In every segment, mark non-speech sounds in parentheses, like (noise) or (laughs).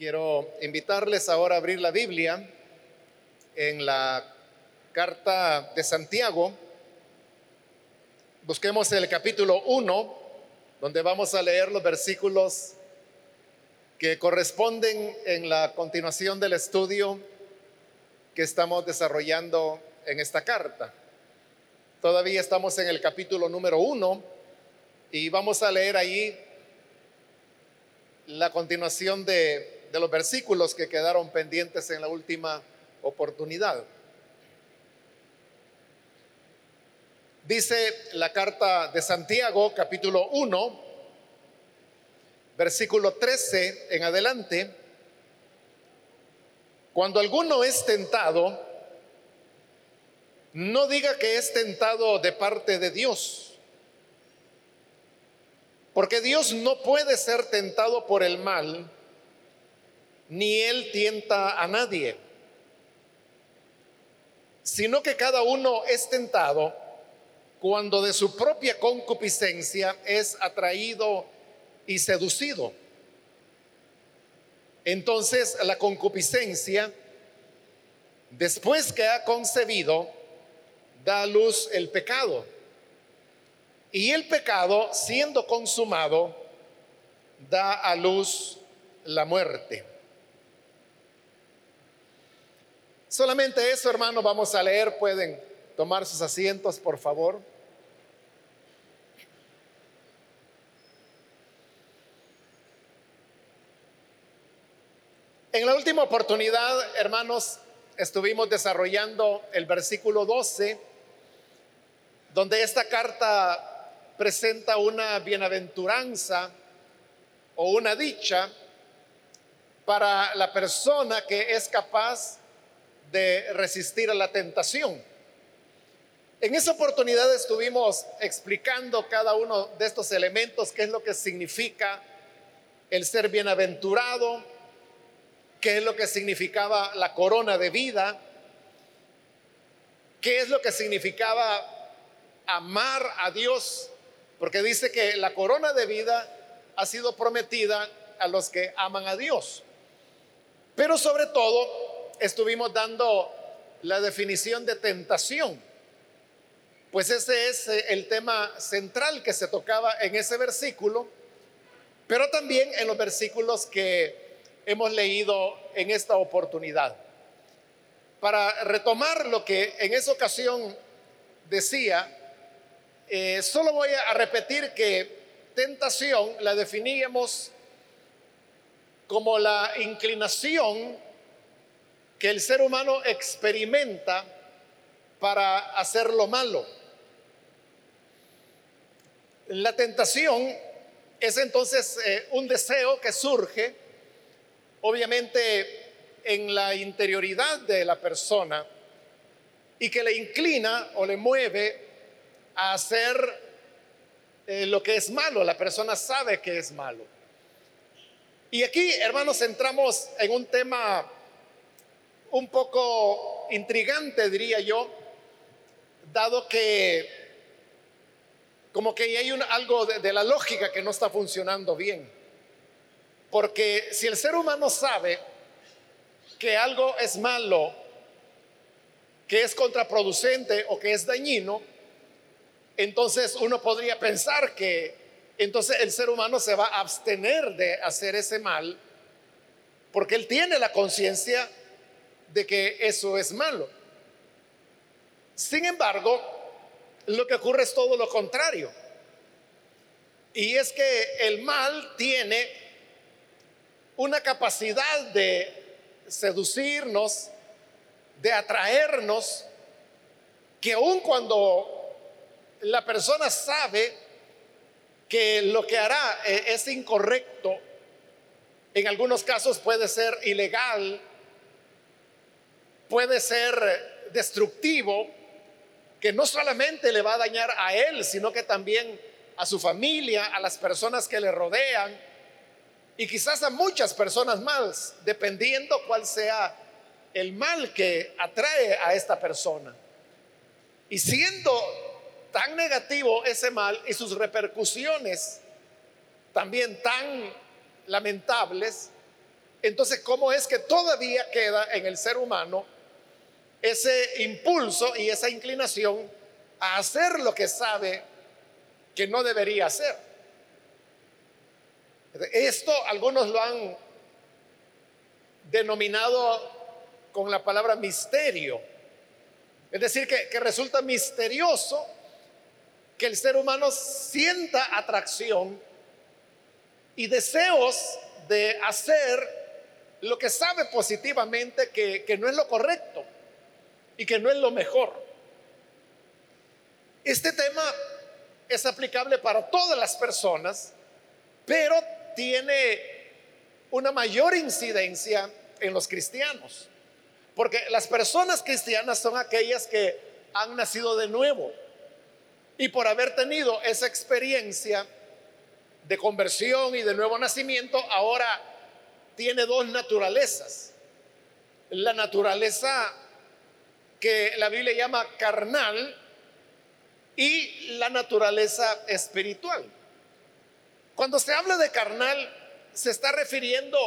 Quiero invitarles ahora a abrir la Biblia en la carta de Santiago. Busquemos el capítulo 1, donde vamos a leer los versículos que corresponden en la continuación del estudio que estamos desarrollando en esta carta. Todavía estamos en el capítulo número 1 y vamos a leer ahí la continuación de de los versículos que quedaron pendientes en la última oportunidad. Dice la carta de Santiago, capítulo 1, versículo 13 en adelante, cuando alguno es tentado, no diga que es tentado de parte de Dios, porque Dios no puede ser tentado por el mal, ni él tienta a nadie, sino que cada uno es tentado cuando de su propia concupiscencia es atraído y seducido. Entonces la concupiscencia, después que ha concebido, da a luz el pecado. Y el pecado, siendo consumado, da a luz la muerte. Solamente eso, hermano, vamos a leer. Pueden tomar sus asientos, por favor. En la última oportunidad, hermanos, estuvimos desarrollando el versículo 12, donde esta carta presenta una bienaventuranza o una dicha para la persona que es capaz de resistir a la tentación. En esa oportunidad estuvimos explicando cada uno de estos elementos, qué es lo que significa el ser bienaventurado, qué es lo que significaba la corona de vida, qué es lo que significaba amar a Dios, porque dice que la corona de vida ha sido prometida a los que aman a Dios. Pero sobre todo estuvimos dando la definición de tentación, pues ese es eh, el tema central que se tocaba en ese versículo, pero también en los versículos que hemos leído en esta oportunidad. Para retomar lo que en esa ocasión decía, eh, solo voy a repetir que tentación la definíamos como la inclinación que el ser humano experimenta para hacer lo malo. La tentación es entonces eh, un deseo que surge, obviamente, en la interioridad de la persona y que le inclina o le mueve a hacer eh, lo que es malo. La persona sabe que es malo. Y aquí, hermanos, entramos en un tema un poco intrigante, diría yo, dado que como que hay algo de, de la lógica que no está funcionando bien. Porque si el ser humano sabe que algo es malo, que es contraproducente o que es dañino, entonces uno podría pensar que entonces el ser humano se va a abstener de hacer ese mal porque él tiene la conciencia de que eso es malo. Sin embargo, lo que ocurre es todo lo contrario. Y es que el mal tiene una capacidad de seducirnos, de atraernos, que aun cuando la persona sabe que lo que hará eh, es incorrecto, en algunos casos puede ser ilegal, puede ser destructivo, que no solamente le va a dañar a él, sino que también a su familia, a las personas que le rodean y quizás a muchas personas más, dependiendo cuál sea el mal que atrae a esta persona. Y siendo tan negativo ese mal y sus repercusiones también tan lamentables, Entonces, ¿cómo es que todavía queda en el ser humano ese impulso y esa inclinación a hacer lo que sabe que no debería hacer? Esto algunos lo han denominado con la palabra misterio. Es decir, que, que resulta misterioso que el ser humano sienta atracción y deseos de hacer lo que sabe positivamente que, que no es lo correcto y que no es lo mejor. Este tema es aplicable para todas las personas, pero tiene una mayor incidencia en los cristianos. Porque las personas cristianas son aquellas que han nacido de nuevo. Y por haber tenido esa experiencia de conversión y de nuevo nacimiento, ahora tiene dos naturalezas. La naturaleza que la Biblia llama carnal y la naturaleza espiritual. Cuando se habla de carnal, se está refiriendo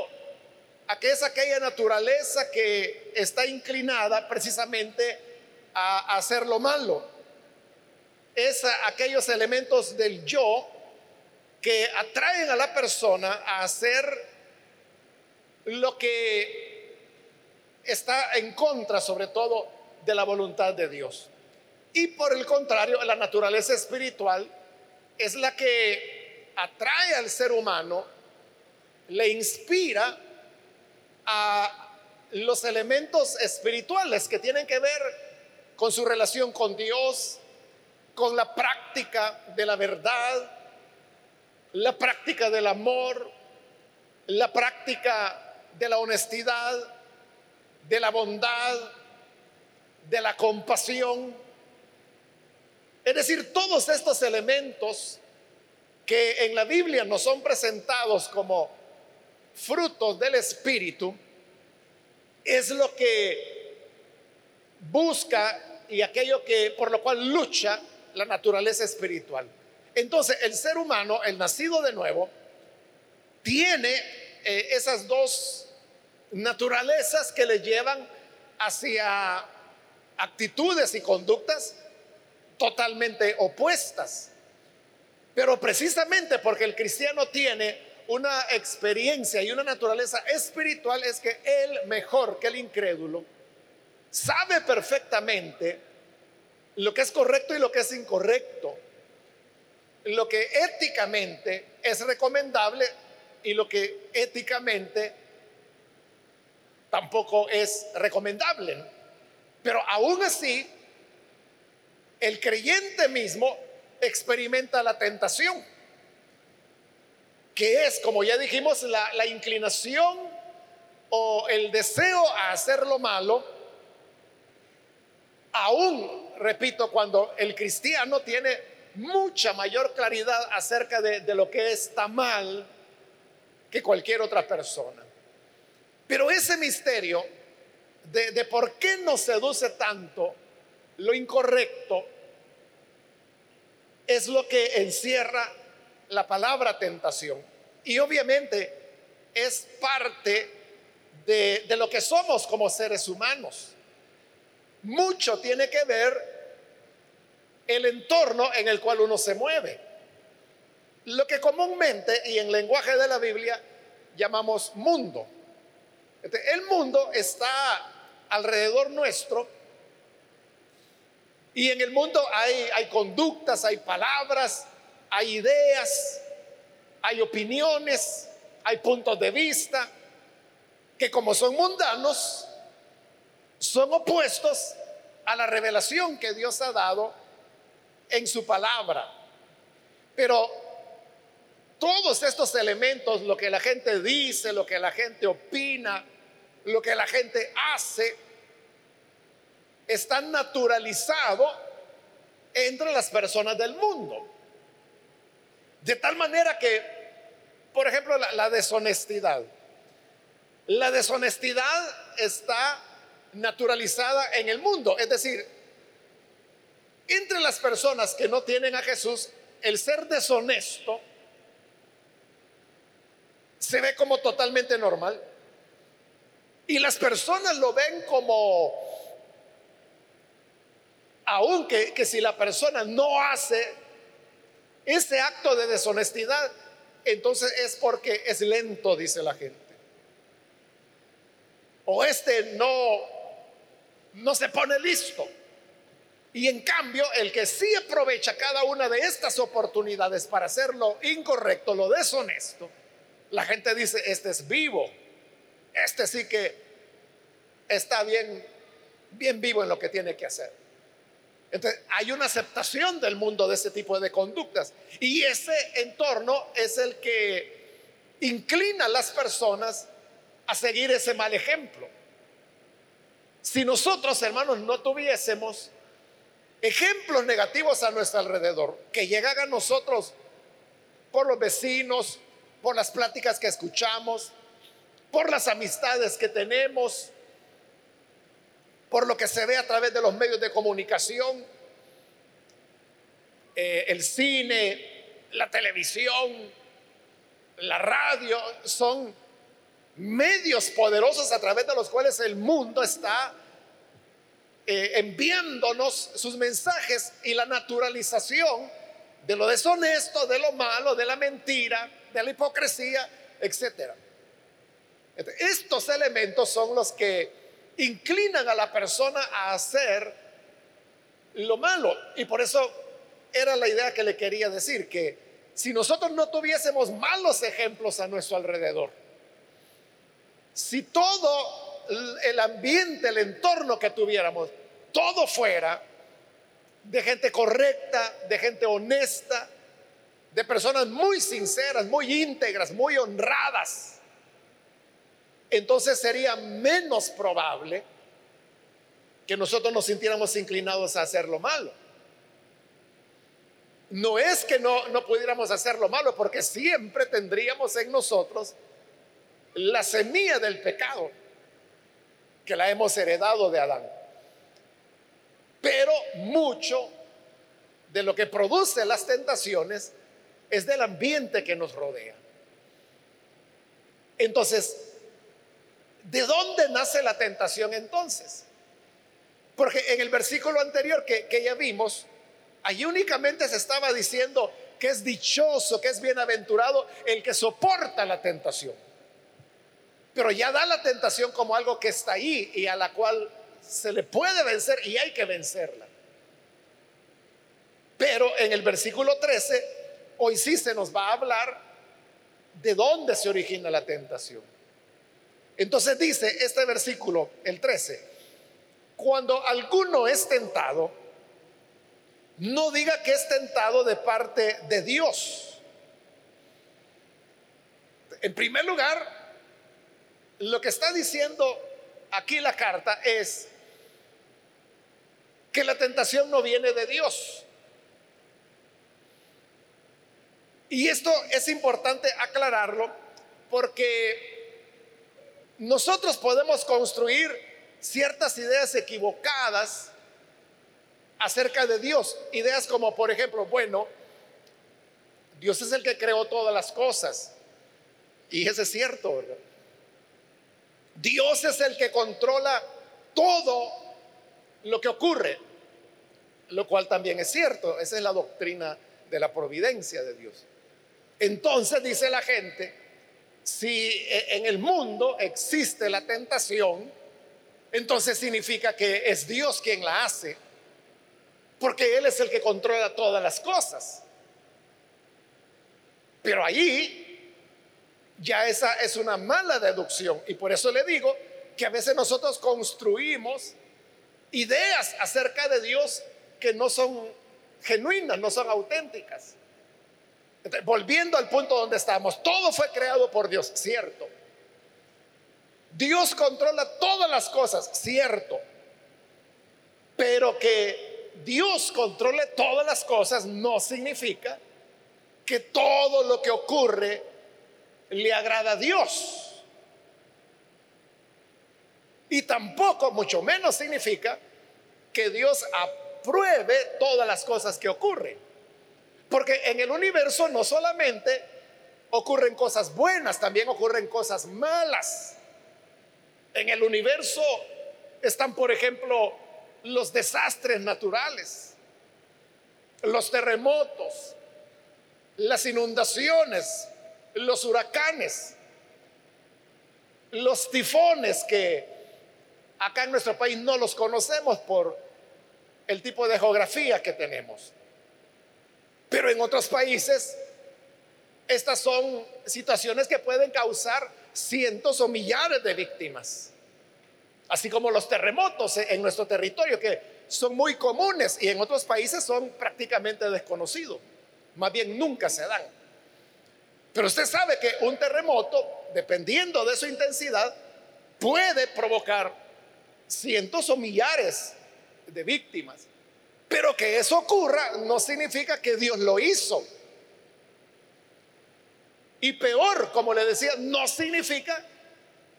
a que es aquella naturaleza que está inclinada precisamente a hacer lo malo. Es aquellos elementos del yo que atraen a la persona a hacer lo que está en contra sobre todo de la voluntad de Dios. Y por el contrario, la naturaleza espiritual es la que atrae al ser humano, le inspira a los elementos espirituales que tienen que ver con su relación con Dios, con la práctica de la verdad, la práctica del amor, la práctica de la honestidad, de la bondad, de la compasión. Es decir, todos estos elementos que en la Biblia nos son presentados como frutos del Espíritu, es lo que busca y aquello que por lo cual lucha la naturaleza espiritual. Entonces, el ser humano, el nacido de nuevo, tiene eh, esas dos naturalezas que le llevan hacia actitudes y conductas totalmente opuestas. Pero precisamente porque el cristiano tiene una experiencia y una naturaleza espiritual es que él, mejor que el incrédulo, sabe perfectamente lo que es correcto y lo que es incorrecto, lo que éticamente es recomendable y lo que éticamente tampoco es recomendable. Pero aún así, el creyente mismo experimenta la tentación que es, como ya dijimos, la, inclinación o el deseo a hacer lo malo, aún, repito, cuando el cristiano tiene mucha mayor claridad acerca de, lo que está mal que cualquier otra persona. Pero ese misterio de, de por qué nos seduce tanto lo incorrecto es lo que encierra la palabra tentación. Y obviamente es parte de, lo que somos como seres humanos. Mucho tiene que ver el entorno en el cual uno se mueve. Lo que comúnmente y en lenguaje de la Biblia llamamos mundo. el mundo está alrededor nuestro y en el mundo hay, hay conductas, hay palabras, hay ideas, hay opiniones, hay puntos de vista que como son mundanos, son opuestos a la revelación que Dios ha dado en su palabra. Pero todos estos elementos, lo que la gente dice, lo que la gente opina, lo que la gente hace, están naturalizados entre las personas del mundo. De tal manera que, por ejemplo, la, deshonestidad. La deshonestidad está naturalizada en el mundo. Es decir, entre las personas que no tienen a Jesús, el ser deshonesto se ve como totalmente normal. Y las personas lo ven como, aunque que si la persona no hace ese acto de deshonestidad, entonces es porque es lento, dice la gente. O este no, no se pone listo. Y en cambio, el que sí aprovecha cada una de estas oportunidades para hacer lo incorrecto, lo deshonesto, la gente dice, este es vivo, este sí que está bien, bien vivo en lo que tiene que hacer. Entonces, hay una aceptación del mundo de ese tipo de conductas. Y ese entorno es el que inclina a las personas a seguir ese mal ejemplo. Si nosotros, hermanos, no tuviésemos ejemplos negativos a nuestro alrededor que llegan a nosotros por los vecinos, por las pláticas que escuchamos, por las amistades que tenemos, por lo que se ve a través de los medios de comunicación, eh, el cine, la televisión, la radio, son medios poderosos a través de los cuales el mundo está eh, enviándonos sus mensajes y la naturalización de lo deshonesto, de lo malo, de la mentira, de la hipocresía, etc. Estos elementos son los que inclinan a la persona a hacer lo malo. Y por eso era la idea que le quería decir, que si nosotros no tuviésemos malos ejemplos a nuestro alrededor, si todo el ambiente, el entorno que tuviéramos, todo fuera de gente correcta, de gente honesta, de personas muy sinceras, muy íntegras, muy honradas, entonces sería menos probable que nosotros nos sintiéramos inclinados a hacer lo malo. No es que no, no pudiéramos hacer lo malo, porque siempre tendríamos en nosotros la semilla del pecado que la hemos heredado de Adán. Pero mucho de lo que produce las tentaciones es del ambiente que nos rodea. Entonces, ¿de dónde nace la tentación entonces? Porque en el versículo anterior que, ya vimos, allí únicamente se estaba diciendo que es dichoso, que es bienaventurado el que soporta la tentación. Pero ya da la tentación como algo que está ahí y a la cual se le puede vencer y hay que vencerla. Pero en el versículo 13, hoy sí se nos va a hablar de dónde se origina la tentación. Entonces dice este versículo, el 13, cuando alguno es tentado, no diga que es tentado de parte de Dios. En primer lugar, lo que está diciendo aquí la carta es que la tentación no viene de Dios. Y esto es importante aclararlo porque nosotros podemos construir ciertas ideas equivocadas acerca de Dios. Ideas como, por ejemplo, bueno, Dios es el que creó todas las cosas. Y eso es cierto, ¿verdad? Dios es el que controla todo lo que ocurre, lo cual también es cierto, esa es la doctrina de la providencia de Dios. Entonces dice la gente, si e, en el mundo existe la tentación, entonces significa que es Dios quien la hace, porque Él es el que controla todas las cosas. Pero allí ya esa es una mala deducción. Y por eso le digo que a veces nosotros construimos ideas acerca de Dios que no son genuinas, no son auténticas. Volviendo al punto donde estamos, todo fue creado por Dios, cierto. Dios controla todas las cosas, cierto. Pero que Dios controle todas las cosas no significa que todo lo que ocurre le agrada a Dios. Y tampoco, mucho menos significa que Dios apruebe todas las cosas que ocurren. Porque en el universo no solamente ocurren cosas buenas, también ocurren cosas malas. En el universo están, por ejemplo, los desastres naturales, los terremotos, las inundaciones, los huracanes, los tifones que acá en nuestro país no los conocemos por el tipo de geografía que tenemos. Pero en otros países estas son situaciones que pueden causar cientos o millares de víctimas. Así como los terremotos en nuestro territorio, que son muy comunes y en otros países son prácticamente desconocidos. Más bien nunca se dan. Pero usted sabe que un terremoto, dependiendo de su intensidad, puede provocar cientos o millares de víctimas. Pero que eso ocurra no significa que Dios lo hizo. Y peor, como le decía, no significa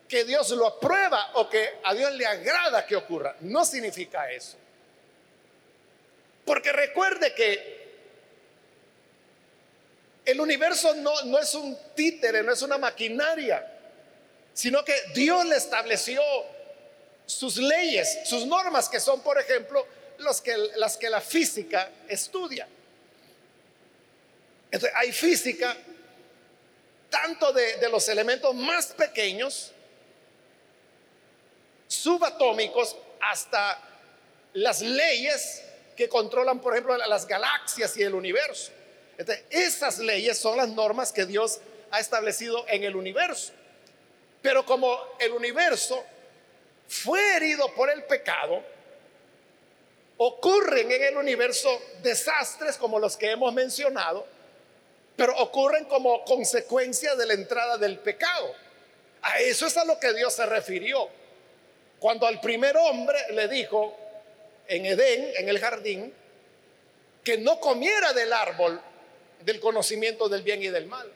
que Dios lo aprueba o que a Dios le agrada que ocurra. No significa eso. Porque recuerde que el universo no, no es un títere, no es una maquinaria, sino que Dios le estableció sus leyes, sus normas, que son, por ejemplo, los que, las que la física estudia. Entonces, hay física tanto de, de los elementos más pequeños, subatómicos, hasta las leyes que controlan, por ejemplo, las galaxias y el universo. Esas leyes son las normas que Dios ha establecido en el universo. Pero como el universo fue herido por el pecado, ocurren en el universo desastres como los que hemos mencionado, pero ocurren como consecuencia de la entrada del pecado. A eso es a lo que Dios se refirió. Cuando al primer hombre le dijo en Edén, en el jardín, que no comiera del árbol del conocimiento del bien y del mal.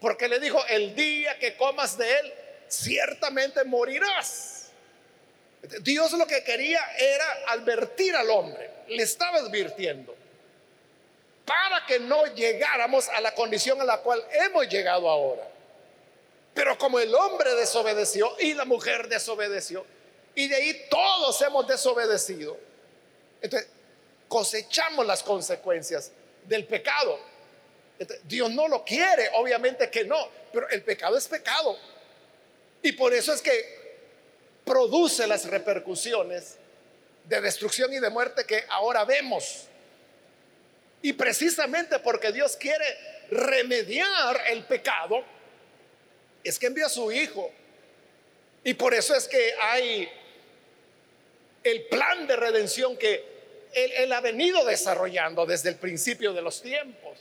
Porque le dijo, el día que comas de él, ciertamente morirás. Dios lo que quería era advertir al hombre, le estaba advirtiendo, para que no llegáramos a la condición a la cual hemos llegado ahora. Pero como el hombre desobedeció y la mujer desobedeció, y de ahí todos hemos desobedecido, entonces cosechamos las consecuencias del pecado. Dios no lo quiere, obviamente que no, pero el pecado es pecado. Y por eso es que produce las repercusiones de destrucción y de muerte que ahora vemos. Y precisamente porque Dios quiere remediar el pecado, es que envía a su Hijo. Y por eso es que hay el plan de redención que él, él, ha venido desarrollando desde el principio de los tiempos.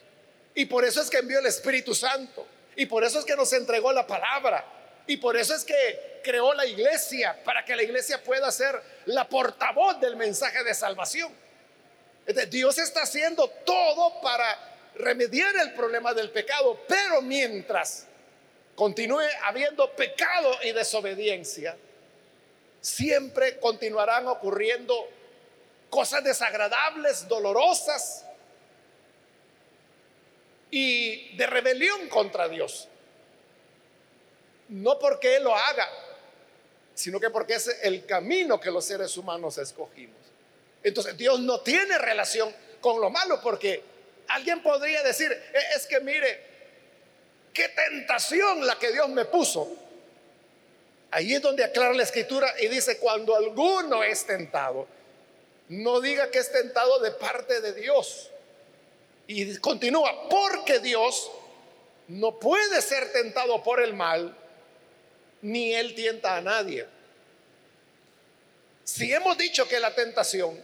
Y por eso es que envió el Espíritu Santo. Y por eso es que nos entregó la palabra. Y por eso es que creó la iglesia, para que la iglesia pueda ser la portavoz del mensaje de salvación. Dios está haciendo todo para remediar el problema del pecado, pero mientras continúe habiendo pecado y desobediencia, siempre continuarán ocurriendo cosas desagradables, dolorosas, y de rebelión contra Dios. No porque Él lo haga, sino que porque es el camino que los seres humanos escogimos. Entonces Dios no tiene relación con lo malo porque alguien podría decir, e, es que mire, qué tentación la que Dios me puso. Ahí es donde aclara la escritura y dice, cuando alguno es tentado, no diga que es tentado de parte de Dios, y continúa, porque Dios no puede ser tentado por el mal, ni Él tienta a nadie. Si hemos dicho que la tentación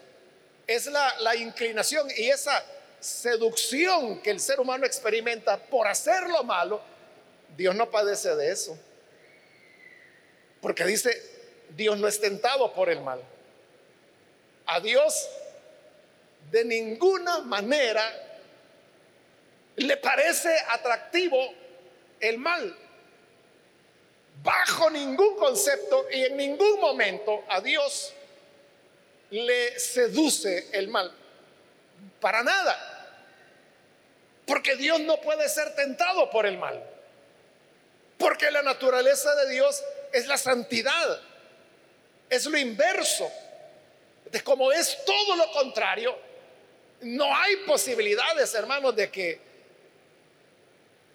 es la, la inclinación y esa seducción que el ser humano experimenta por hacer lo malo, Dios no padece de eso. Porque dice, Dios no es tentado por el mal. A Dios de ninguna manera le parece atractivo el mal. Bajo ningún concepto y en ningún momento a Dios le seduce el mal. Para nada. Porque Dios no puede ser tentado por el mal. Porque la naturaleza de Dios es la santidad. Es lo inverso. De como es todo lo contrario, no hay posibilidades, hermanos, de que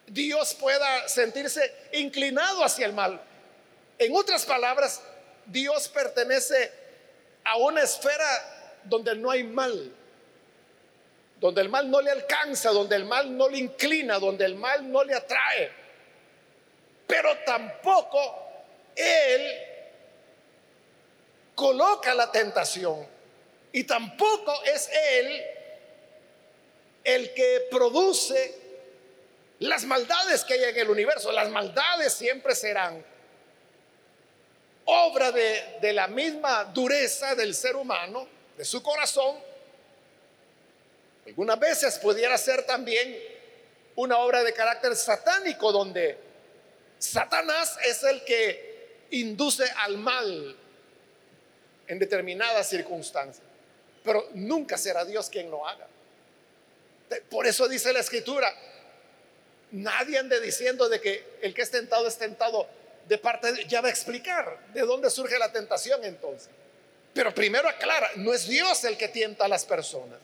Dios pueda sentirse inclinado hacia el mal. En otras palabras, Dios pertenece a una esfera donde no hay mal, donde el mal no le alcanza, donde el mal no le inclina, donde el mal no le atrae. Pero tampoco Él coloca la tentación y tampoco es Él el que produce las maldades que hay en el universo. Las maldades siempre serán obra de, de la misma dureza del ser humano, de su corazón. Algunas veces pudiera ser también una obra de carácter satánico donde Satanás es el que induce al mal en determinadas circunstancias. Pero nunca será Dios quien lo haga. Por eso dice la escritura, nadie ande diciendo de que el que es tentado es tentado de parte. Ya va a explicar de dónde surge la tentación entonces. Pero primero aclara, no es Dios el que tienta a las personas.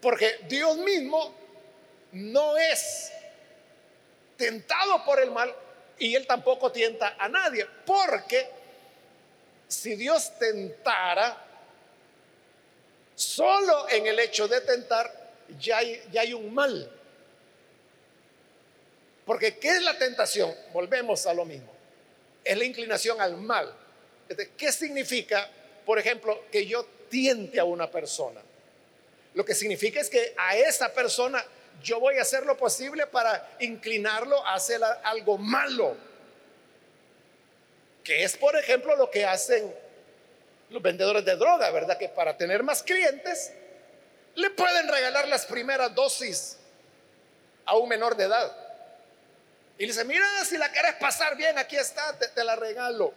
Porque Dios mismo no es tentado por el mal y él tampoco tienta a nadie. Porque si Dios tentara, solo en el hecho de tentar ya hay, ya hay un mal. Porque ¿qué es la tentación? Volvemos a lo mismo. Es la inclinación al mal. ¿Qué significa, por ejemplo, que yo tiente a una persona? Lo que significa es que a esa persona yo voy a hacer lo posible para inclinarlo a hacer algo malo. Que es, por ejemplo, lo que hacen los vendedores de droga, ¿verdad? Que para tener más clientes le pueden regalar las primeras dosis a un menor de edad. Y le dice, mira, si la quieres pasar bien, aquí está, te, te la regalo.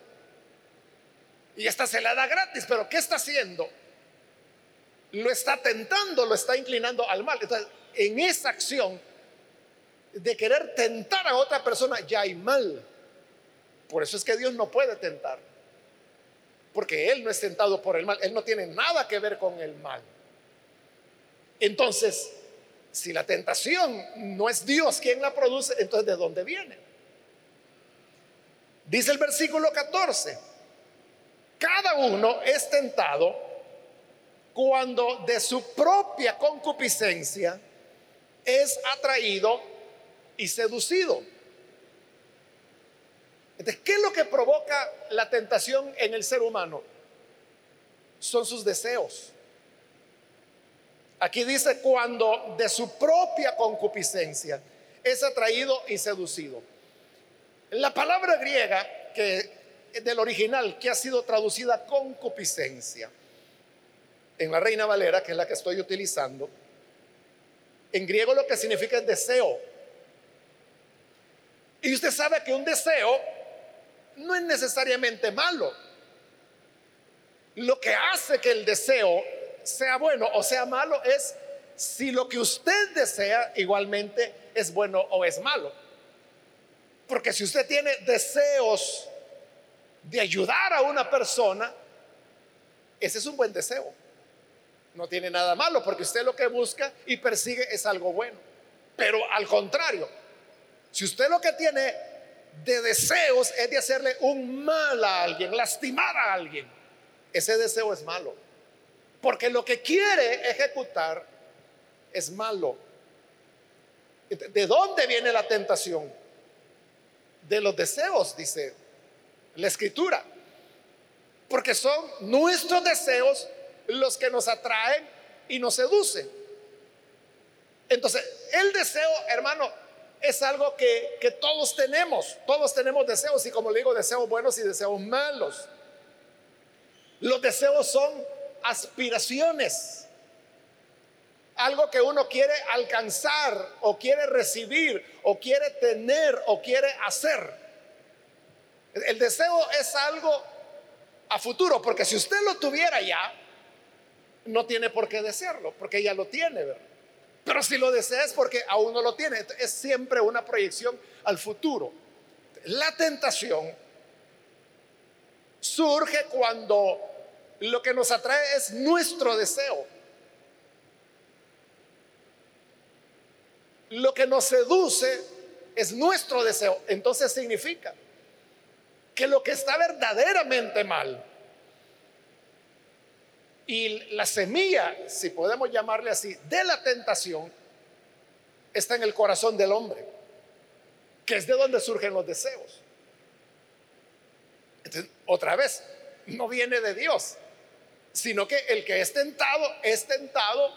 Y esta se la da gratis, pero ¿qué está haciendo? Lo está tentando, lo está inclinando al mal. Entonces, en esa acción de querer tentar a otra persona, ya hay mal. Por eso es que Dios no puede tentar. Porque Él no es tentado por el mal. Él no tiene nada que ver con el mal. Entonces, si la tentación no es Dios quien la produce, entonces ¿de dónde viene? Dice el versículo 14, cada uno es tentado cuando de su propia concupiscencia es atraído y seducido. Entonces, ¿qué es lo que provoca la tentación en el ser humano? Son sus deseos. Aquí dice cuando de su propia concupiscencia es atraído y seducido. La palabra griega que del original que ha sido traducida concupiscencia en la Reina Valera, que es la que estoy utilizando, en griego lo que significa es deseo. Y usted sabe que un deseo no es necesariamente malo. Lo que hace que el deseo sea bueno o sea malo es si lo que usted desea igualmente es bueno o es malo. Porque si usted tiene deseos de ayudar a una persona, ese es un buen deseo. No tiene nada malo porque usted lo que busca y persigue es algo bueno. Pero al contrario, si usted lo que tiene de deseos es de hacerle un mal a alguien, lastimar a alguien, ese deseo es malo. Porque lo que quiere ejecutar es malo. ¿De dónde viene la tentación? De los deseos, dice la escritura. Porque son nuestros deseos los que nos atraen y nos seducen. Entonces, el deseo, hermano, es algo que, que, todos tenemos. Todos tenemos deseos y como le digo, deseos buenos y deseos malos. Los deseos son aspiraciones. Algo que uno quiere alcanzar o quiere recibir o quiere tener o quiere hacer. El deseo es algo a futuro, porque si usted lo tuviera ya, no tiene por qué desearlo, porque ya lo tiene, Pero si lo desea es porque aún no lo tiene. Es siempre una proyección al futuro. La tentación surge cuando lo que nos atrae es nuestro deseo. Lo que nos seduce es nuestro deseo. Entonces significa que lo que está verdaderamente mal y la semilla, si podemos llamarle así, de la tentación está en el corazón del hombre, que es de donde surgen los deseos. otra vez, no viene de Dios, sino que el que es tentado es tentado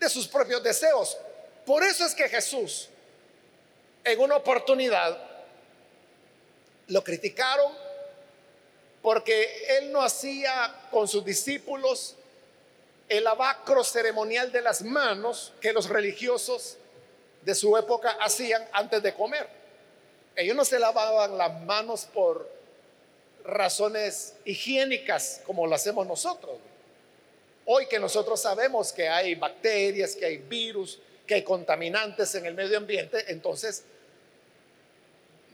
de sus propios deseos. Por eso es que Jesús, en una oportunidad, lo criticaron porque él no hacía con sus discípulos el abacro ceremonial de las manos que los religiosos de su época hacían antes de comer. Ellos no se lavaban las manos por razones higiénicas como lo hacemos nosotros. Hoy que nosotros sabemos que hay bacterias, que hay virus, que hay contaminantes en el medio ambiente, entonces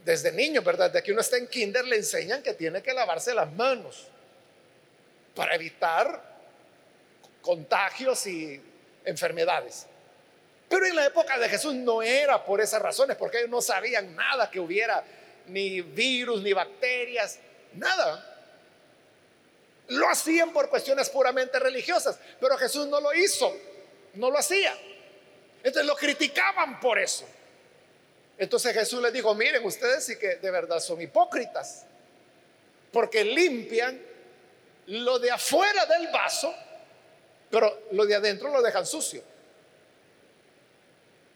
desde niño, ¿verdad? De que uno está en kinder le enseñan que tiene que lavarse las manos para evitar contagios y enfermedades. Pero en la época de Jesús no era por esas razones, porque ellos no sabían nada que hubiera, ni virus, ni bacterias, nada. Lo hacían por cuestiones puramente religiosas, pero Jesús no lo hizo, no lo hacía. Entonces lo criticaban por eso. Entonces Jesús les dijo, miren, ustedes sí que de verdad son hipócritas, porque limpian lo de afuera del vaso, pero lo de adentro lo dejan sucio.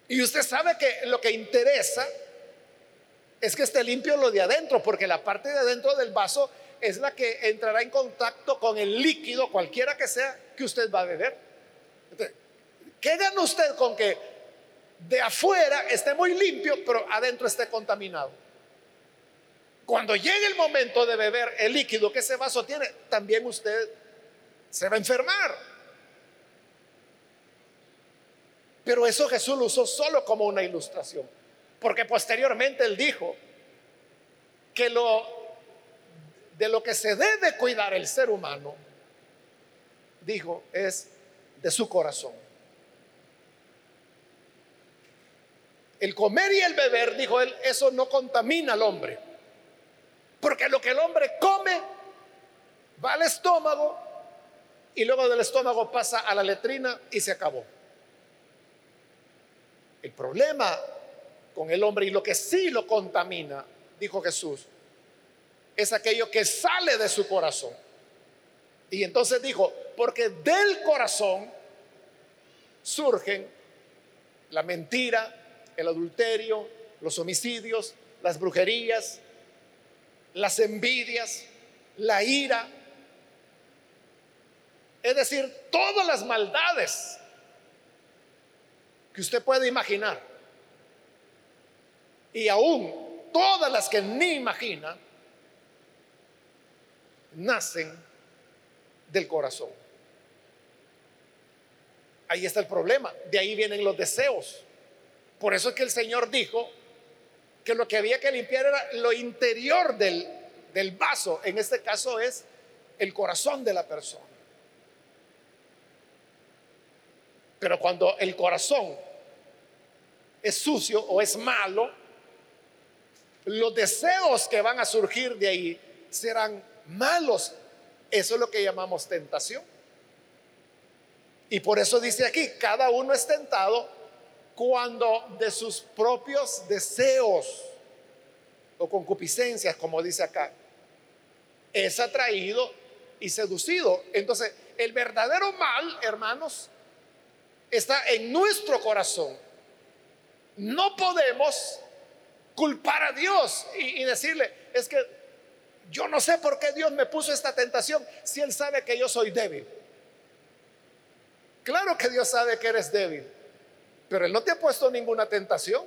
Y usted sabe que lo que interesa es que esté limpio lo de adentro, porque la parte de adentro del vaso es la que entrará en contacto con el líquido, cualquiera que sea, que usted va a beber. ¿Qué gana usted con que de afuera esté muy limpio, pero adentro esté contaminado? Cuando llegue el momento de beber el líquido que ese vaso tiene, también usted se va a enfermar. Pero eso Jesús lo usó solo como una ilustración. Porque posteriormente él dijo que lo de lo que se debe cuidar el ser humano, dijo, es de su corazón. El comer y el beber, dijo él, eso no contamina al hombre. Porque lo que el hombre come va al estómago y luego del estómago pasa a la letrina y se acabó. El problema con el hombre y lo que sí lo contamina, dijo Jesús, es aquello que sale de su corazón. Y entonces dijo, porque del corazón surgen la mentira, el adulterio, los homicidios, las brujerías, las envidias, la ira, es decir, todas las maldades que usted puede imaginar y aún todas las que ni imagina, nacen del corazón. Ahí está el problema, de ahí vienen los deseos. Por eso es que el Señor dijo que lo que había que limpiar era lo interior del, del vaso, en este caso es el corazón de la persona. Pero cuando el corazón es sucio o es malo, los deseos que van a surgir de ahí serán malos. Eso es lo que llamamos tentación. Y por eso dice aquí, cada uno es tentado cuando de sus propios deseos o concupiscencias, como dice acá, es atraído y seducido. Entonces, el verdadero mal, hermanos, está en nuestro corazón. No podemos culpar a Dios y, decirle, es que yo no sé por qué Dios me puso esta tentación si Él sabe que yo soy débil. Claro que Dios sabe que eres débil, pero Él no te ha puesto ninguna tentación.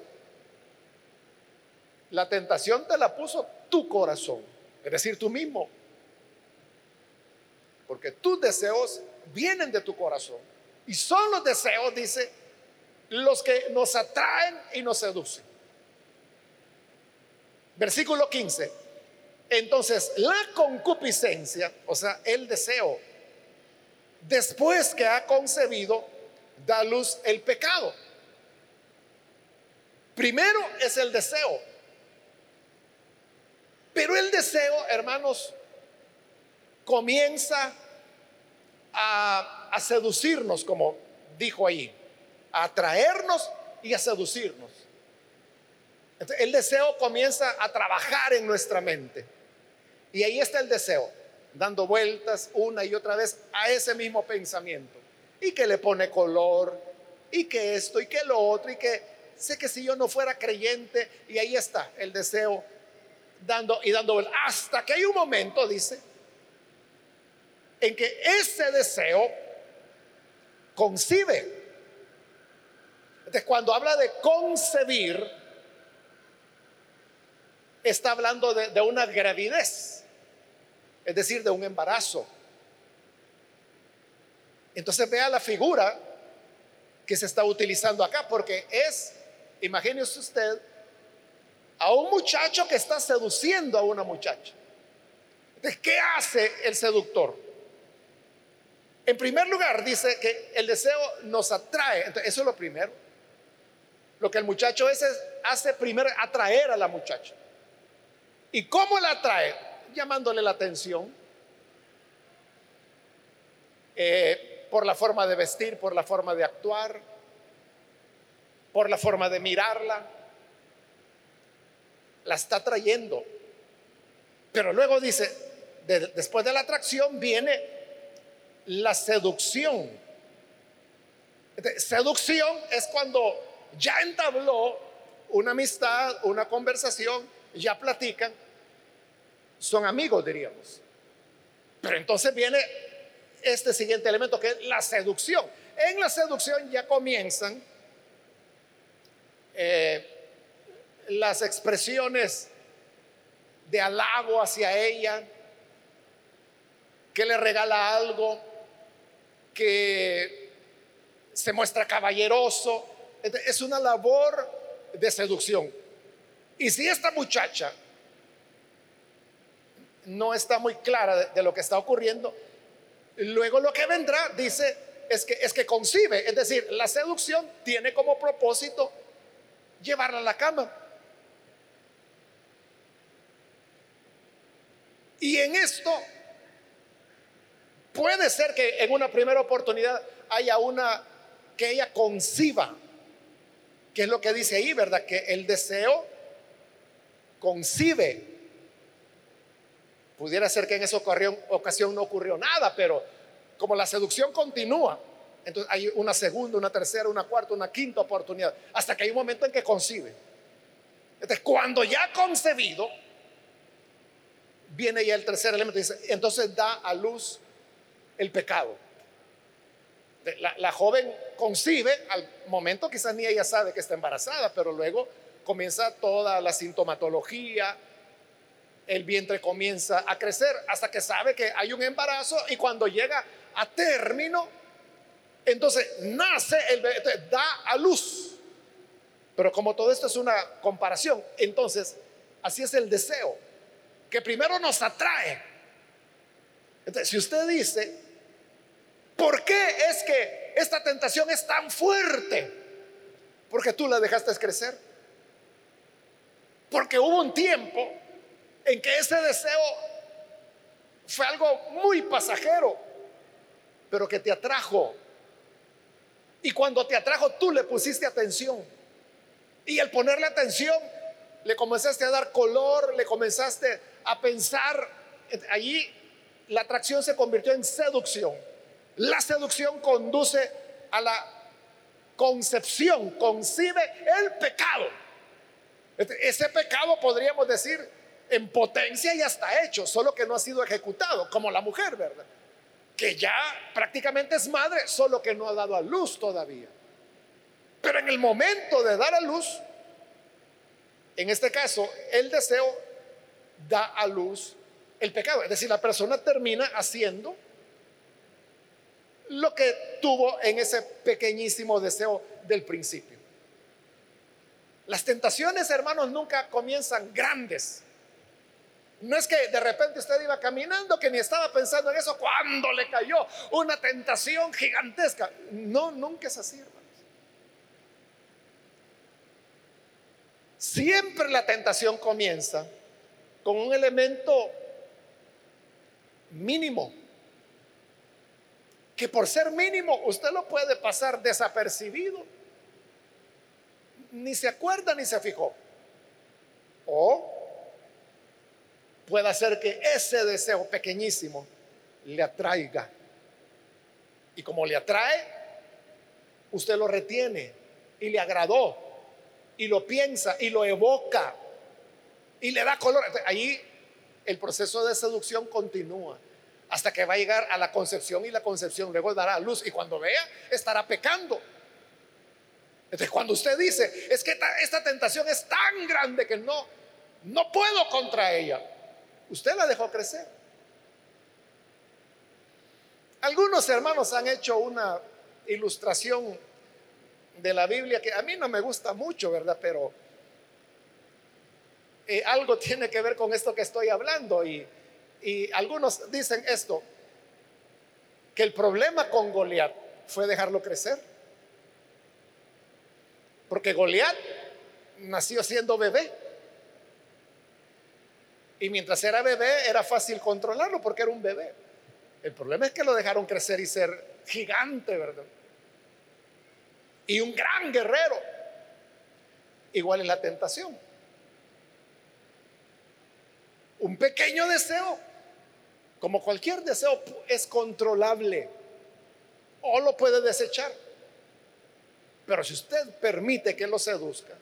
La tentación te la puso tu corazón, es decir, tú mismo. Porque tus deseos vienen de tu corazón. Y son los deseos, dice, los que nos atraen y nos seducen. Versículo 15. Entonces, la concupiscencia, o sea, el deseo, después que ha concebido, da luz el pecado. Primero es el deseo. Pero el deseo, hermanos, comienza a, seducirnos, como dijo ahí, a atraernos y a seducirnos. El deseo comienza a trabajar en nuestra mente. Y ahí está el deseo, dando vueltas una y otra vez a ese mismo pensamiento. Y que le pone color, y que esto, y que lo otro, y que sé que si yo no fuera creyente, y ahí está el deseo dando y dando vueltas. Hasta que hay un momento, dice, en que ese deseo concibe. Entonces, cuando habla de concebir, está hablando de, una gravidez es decir, de un embarazo. Entonces vea la figura que se está utilizando acá, porque es, imagínese usted, a un muchacho que está seduciendo a una muchacha. Entonces, ¿qué hace el seductor? En primer lugar, dice que el deseo nos atrae. Entonces, eso es lo primero. Lo que el muchacho ese hace primero atraer a la muchacha. ¿Y cómo la atrae? llamándole la atención eh, por la forma de vestir, por la forma de actuar, por la forma de mirarla. La está trayendo. Pero luego dice, después de la atracción viene la seducción. seducción es cuando ya entabló una amistad, una conversación, ya platican son amigos, diríamos. Pero entonces viene este siguiente elemento que es la seducción. En la seducción ya comienzan eh, las expresiones de halago hacia ella, que le regala algo, que se muestra caballeroso. Es una labor de seducción. Y si esta muchacha no está muy clara de, lo que está ocurriendo. Luego lo que vendrá, dice, es que, es que concibe, es decir, la seducción tiene como propósito llevarla a la cama. Y en esto puede ser que en una primera oportunidad haya una que ella conciba, que es lo que dice ahí, ¿verdad? Que el deseo concibe Pudiera ser que en esa ocasión no ocurrió nada, pero como la seducción continúa, entonces hay una segunda, una tercera, una cuarta, una quinta oportunidad, hasta que hay un momento en que concibe. Entonces, cuando ya ha concebido, viene ya el tercer elemento, dice, entonces da a luz el pecado. La, la, joven concibe, al momento quizás ni ella sabe que está embarazada, pero luego comienza toda la sintomatología, el vientre comienza a crecer hasta que sabe que hay un embarazo y cuando llega a término, entonces nace el bebé, da a luz. Pero como todo esto es una comparación, entonces así es el deseo, que primero nos atrae. Entonces, si usted dice, ¿por qué es que esta tentación es tan fuerte? Porque tú la dejaste crecer. Porque hubo un tiempo en que ese deseo fue algo muy pasajero, pero que te atrajo. Y cuando te atrajo, tú le pusiste atención. Y al ponerle atención, le comenzaste a dar color, le comenzaste a pensar. Allí la atracción se convirtió en seducción. La seducción conduce a la concepción, concibe el pecado. Ese pecado podríamos decir en potencia ya está hecho, solo que no ha sido ejecutado, como la mujer, ¿verdad? Que ya prácticamente es madre, solo que no ha dado a luz todavía. Pero en el momento de dar a luz, en este caso, el deseo da a luz el pecado. Es decir, la persona termina haciendo lo que tuvo en ese pequeñísimo deseo del principio. Las tentaciones, hermanos, nunca comienzan grandes. No es que de repente usted iba caminando, que ni estaba pensando en eso cuando le cayó una tentación gigantesca. No, nunca es así, hermanos. Siempre la tentación comienza con un elemento mínimo, que por ser mínimo usted lo puede pasar desapercibido. Ni se acuerda ni se fijó. O puede hacer que ese deseo pequeñísimo le atraiga. Y como le atrae, usted lo retiene y le agradó y lo piensa y lo evoca y le da color. Ahí el proceso de seducción continúa hasta que va a llegar a la concepción y la concepción luego dará luz y cuando vea estará pecando. Entonces cuando usted dice, es que esta, tentación es tan grande que no, no puedo contra ella, usted la dejó crecer. Algunos hermanos han hecho una ilustración de la Biblia que a mí no me gusta mucho, ¿verdad? Pero eh, algo (laughs) tiene que ver con esto que estoy hablando. Y, y algunos dicen esto, que el problema con Goliat fue dejarlo crecer. Porque Goliat nació siendo bebé. Y mientras era bebé era fácil controlarlo porque era un bebé. El problema es que lo dejaron crecer y ser gigante, ¿verdad? Y un gran guerrero. Igual es la tentación. Un pequeño deseo, como cualquier deseo, es controlable o lo puede desechar. Pero si usted permite que lo seduzca,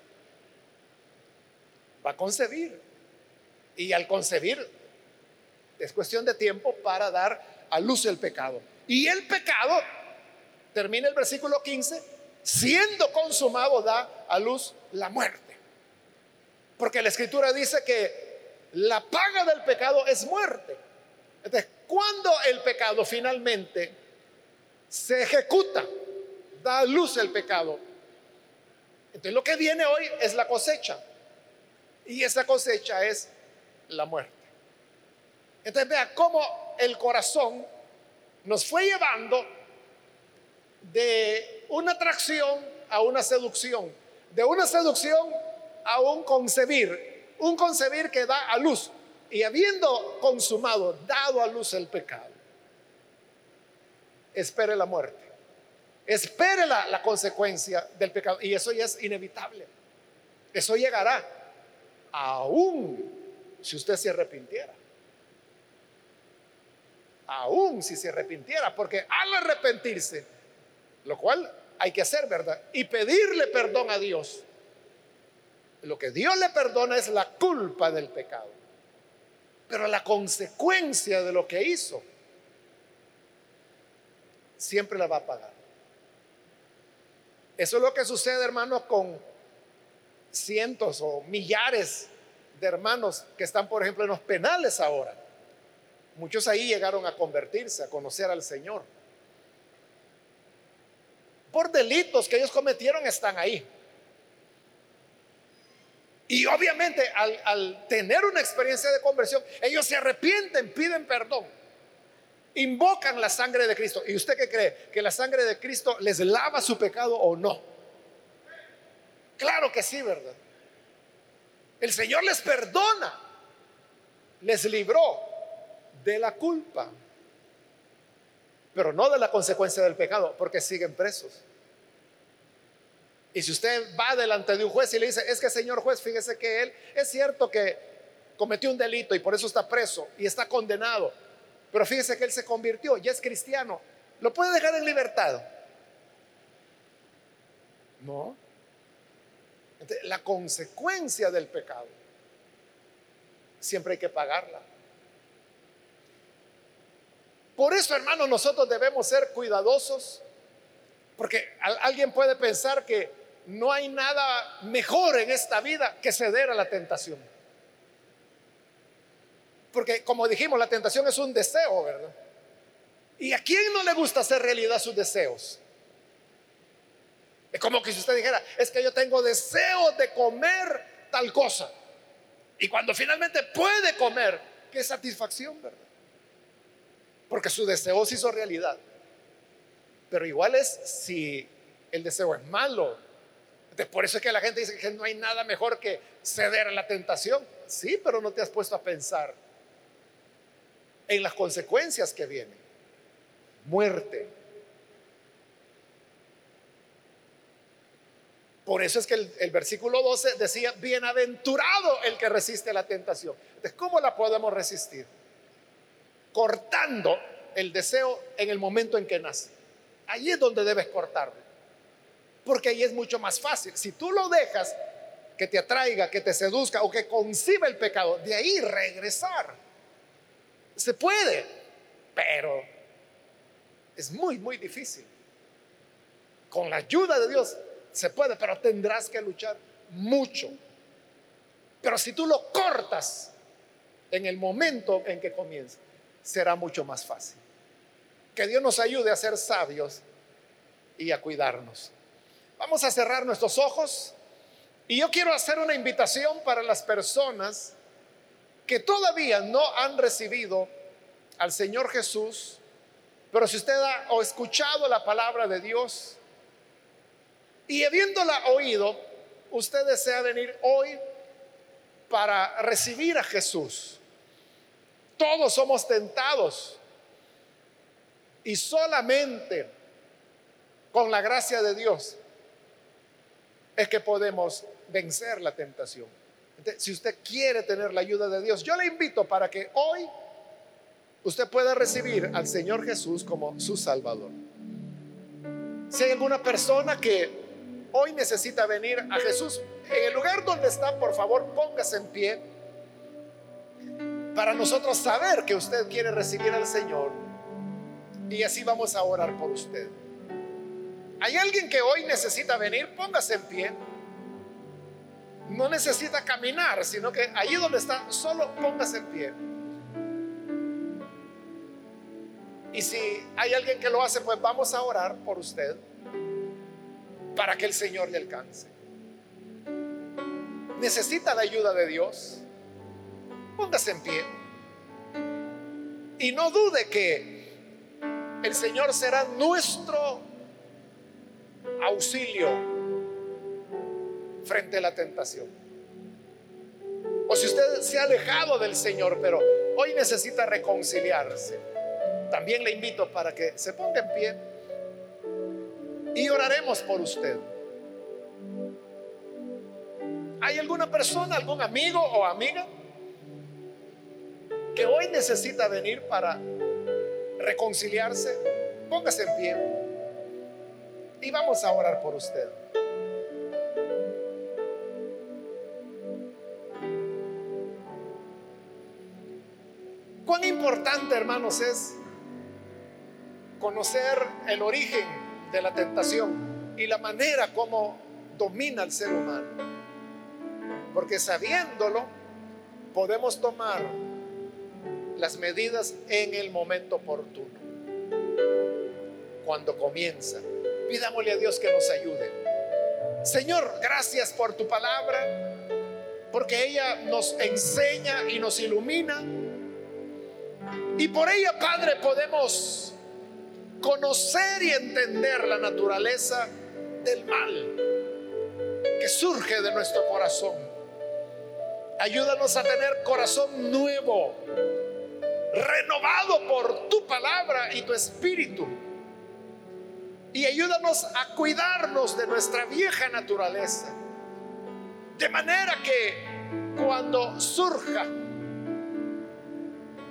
va a concebir. Y al concebir, es cuestión de tiempo para dar a luz el pecado. Y el pecado, termina el versículo 15, siendo consumado da a luz la muerte. Porque la escritura dice que la paga del pecado es muerte. Entonces, cuando el pecado finalmente se ejecuta, da a luz el pecado, entonces lo que viene hoy es la cosecha. Y esa cosecha es la muerte. Entonces vea cómo el corazón nos fue llevando de una atracción a una seducción, de una seducción a un concebir, un concebir que da a luz y habiendo consumado, dado a luz el pecado, espere la muerte, espere la, consecuencia del pecado y eso ya es inevitable. Eso llegará aún si usted se arrepintiera. Aún si se arrepintiera, porque al arrepentirse, lo cual hay que hacer, ¿verdad? Y pedirle perdón a Dios lo que Dios le perdona es la culpa del pecado. Pero la consecuencia de lo que hizo, siempre la va a pagar. Eso es lo que sucede, hermanos, con cientos o millares de hermanos que están, por ejemplo, en los penales ahora. Muchos ahí llegaron a convertirse, a conocer al Señor. Por delitos que ellos cometieron están ahí. Y obviamente al, tener una experiencia de conversión, ellos se arrepienten, piden perdón, invocan la sangre de Cristo. ¿Y usted qué cree? ¿Que la sangre de Cristo les lava su pecado o no? Claro que sí, ¿verdad? El Señor les perdona, les libró de la culpa, pero no de la consecuencia del pecado, porque siguen presos. Y si usted va delante de un juez y le dice, es que señor juez, fíjese que él es cierto que cometió un delito y por eso está preso y está condenado, pero fíjese que él se convirtió, ya es cristiano, ¿lo puede dejar en libertad? No. la consecuencia del pecado siempre hay que pagarla. Por eso, hermanos, nosotros debemos ser cuidadosos, porque alguien puede pensar que no hay nada mejor en esta vida que ceder a la tentación. Porque como dijimos, la tentación es un deseo, ¿verdad? ¿Y a quién no le gusta hacer realidad sus deseos? Es como que si usted dijera, es que yo tengo deseo de comer tal cosa. Y cuando finalmente puede comer, qué satisfacción, ¿verdad? Porque su deseo se hizo realidad. Pero igual es si el deseo es malo. por eso es que la gente dice que no hay nada mejor que ceder a la tentación. Sí, pero no te has puesto a pensar en las consecuencias que vienen. Muerte. Por eso es que el, versículo 12 decía, bienaventurado el que resiste la tentación. Entonces, ¿cómo la podemos resistir? Cortando el deseo en el momento en que nace. Allí es donde debes cortarlo. Porque ahí es mucho más fácil. Si tú lo dejas que te atraiga, que te seduzca o que conciba el pecado, de ahí regresar. Se puede, pero es muy, muy difícil. Con la ayuda de Dios se puede, pero tendrás que luchar mucho. Pero si tú lo cortas en el momento en que comienza, será mucho más fácil. Que Dios nos ayude a ser sabios y a cuidarnos. Vamos a cerrar nuestros ojos y yo quiero hacer una invitación para las personas que todavía no han recibido al Señor Jesús, pero si usted ha escuchado la palabra de Dios y habiéndola oído, usted desea venir hoy para recibir a Jesús. Todos somos tentados y solamente con la gracia de Dios es que podemos vencer la tentación. Si usted quiere tener la ayuda de Dios, yo le invito para que hoy usted pueda recibir al Señor Jesús como su Salvador. Si hay alguna persona que hoy necesita venir a Jesús, en el lugar donde está, por favor, póngase en pie para nosotros saber que usted quiere recibir al Señor y así vamos a orar por usted. ¿Hay alguien que hoy necesita venir? Póngase en pie. No necesita caminar, sino que allí donde está, solo póngase en pie. Y si hay alguien que lo hace, pues vamos a orar por usted para que el Señor le alcance. Necesita la ayuda de Dios. Póngase en pie. Y no dude que el Señor será nuestro auxilio frente a la tentación. O si usted se ha alejado del Señor, pero hoy necesita reconciliarse, también le invito para que se ponga en pie y oraremos por usted. ¿Hay alguna persona, algún amigo o amiga que hoy necesita venir para reconciliarse, póngase en pie y vamos a orar por usted. Importante, hermanos, es conocer el origen de la tentación y la manera como domina al ser humano. Porque sabiéndolo, podemos tomar las medidas en el momento oportuno. Cuando comienza, pidámosle a Dios que nos ayude. Señor, gracias por tu palabra, porque ella nos enseña y nos ilumina. Y por ella, Padre, podemos conocer y entender la naturaleza del mal que surge de nuestro corazón. Ayúdanos a tener corazón nuevo renovado por tu palabra y tu espíritu. Y ayúdanos a cuidarnos de nuestra vieja naturaleza. De manera que cuando surja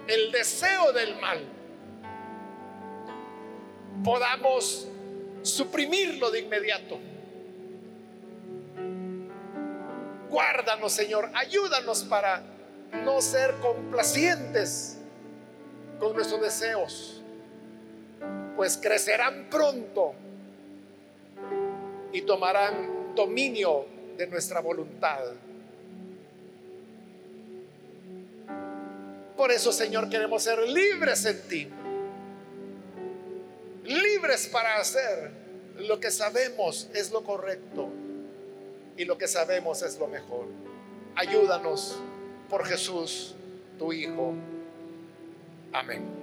el deseo del mal, podamos suprimirlo de inmediato. Guárdanos, Señor, ayúdanos para no ser complacientes con nuestros deseos, pues crecerán pronto y tomarán dominio de nuestra voluntad. Por eso, Señor, queremos ser libres en ti. Libres para hacer lo que sabemos es lo correcto y lo que sabemos es lo mejor. Ayúdanos por Jesús, tu Hijo. Amén.